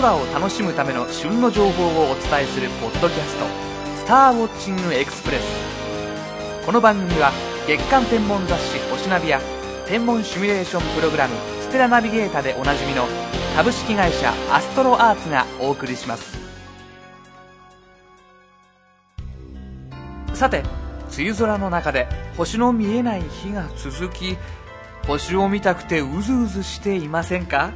空を楽しむための旬の情報をお伝えするポッドキャスト「スターウォッチングエクスプレス」この番組は月間天文雑誌「星ナビ」や天文シミュレーションプログラム「ステラナビゲータ」でおなじみの株式会社アストロアーツがお送りします。さて梅雨空の中で星の見えない日が続き星を見たくてうずうずしていませんか？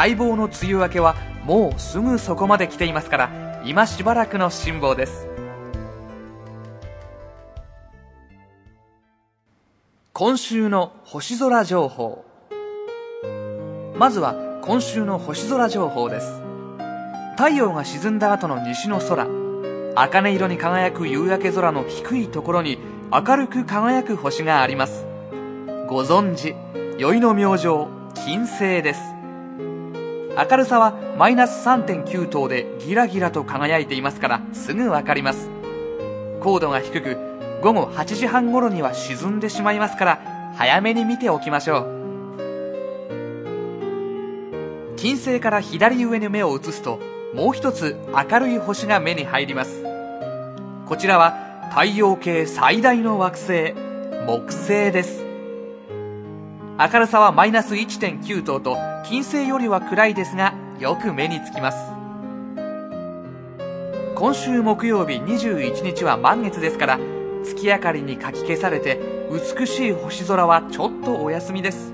待望の梅雨明けはもうすぐそこまで来ていますから今しばらくの辛抱です。今週の星空情報。まずは今週の星空情報です。太陽が沈んだ後の西の空。茜色に輝く夕焼け空の低いところに明るく輝く星があります。ご存知宵の明星金星です。明るさはマイナス3.9等でギラギラと輝いていますからすぐわかります。高度が低く午後8時半頃には沈んでしまいますから早めに見ておきましょう。金星から左上に目を移すともう一つ明るい星が目に入ります。こちらは太陽系最大の惑星木星です。明るさはマイナス1.9等と金星よりは暗いですがよく目につきます。今週木曜日21日は満月ですから月明かりにかき消されて美しい星空はちょっとお休みです。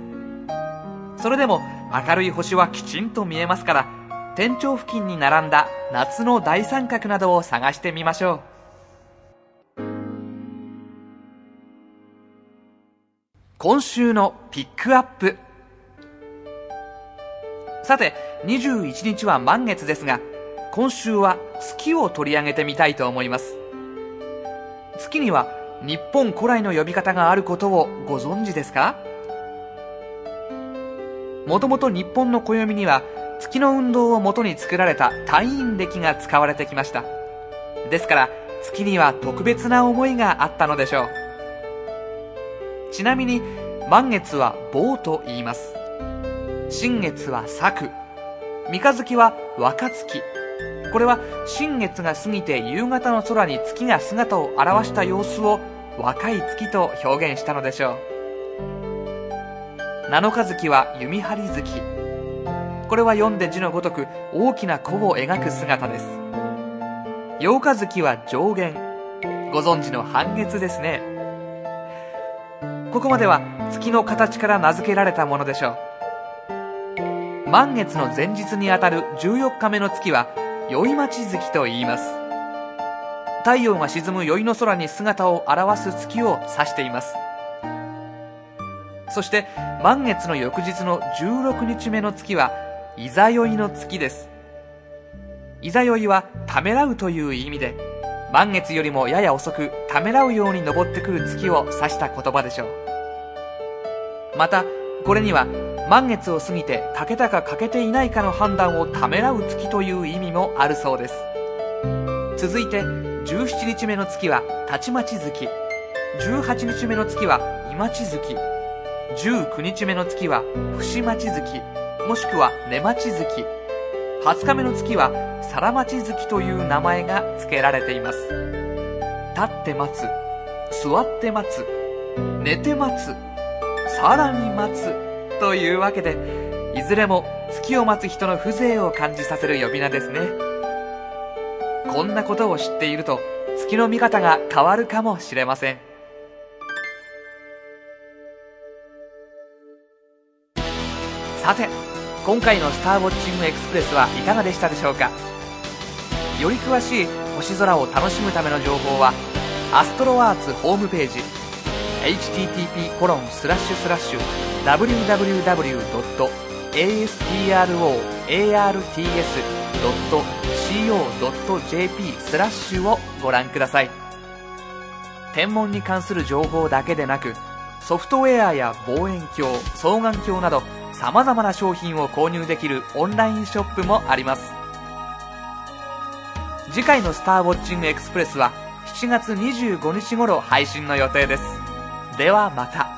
それでも明るい星はきちんと見えますから天頂付近に並んだ夏の大三角などを探してみましょう。今週のピックアップ。さて21日は満月ですが今週は月を取り上げてみたいと思います。月には日本古来の呼び方があることをご存知ですか？もともと日本の暦には月の運動をもとに作られた太陰暦が使われてきました。ですから月には特別な思いがあったのでしょう。ちなみに満月は棒と言います。新月は作。三日月は若月。これは新月が過ぎて夕方の空に月が姿を現した様子を若い月と表現したのでしょう。七日月は弓張月。これは読んで字のごとく大きな弧を描く姿です。八日月は上限ご存知の半月ですね。ここまでは月の形から名付けられたものでしょう。満月の前日にあたる14日目の月は宵待ち月と言います。太陽が沈む宵の空に姿を現す月を指しています。そして満月の翌日の16日目の月はいざ酔いの月です。いざ酔いはためらうという意味で満月よりもやや遅くためらうように昇ってくる月を指した言葉でしょう。またこれには満月を過ぎて欠けたか欠けていないかの判断をためらう月という意味もあるそうです。続いて17日目の月はたちまち月。18日目の月は今ち月。19日目の月は節待ち月。もしくは寝待ち月。20日目の月はさら待ち月という名前が付けられています。立って待つ座って待つ寝て待つさらに待つというわけでいずれも月を待つ人の風情を感じさせる呼び名ですね。こんなことを知っていると月の見方が変わるかもしれません。さて今回の「スターウォッチングエクスプレス」はいかがでしたでしょうか？より詳しい星空を楽しむための情報はアストロアーツホームページ http コロンスラッシュスラッシュ www.astroarts.co.jp スラッシュをご覧ください。天文に関する情報だけでなくソフトウェアや望遠鏡双眼鏡など様々な商品を購入できるオンラインショップもあります。次回のスターウォッチングエクスプレスは7月25日頃配信の予定です。ではまた。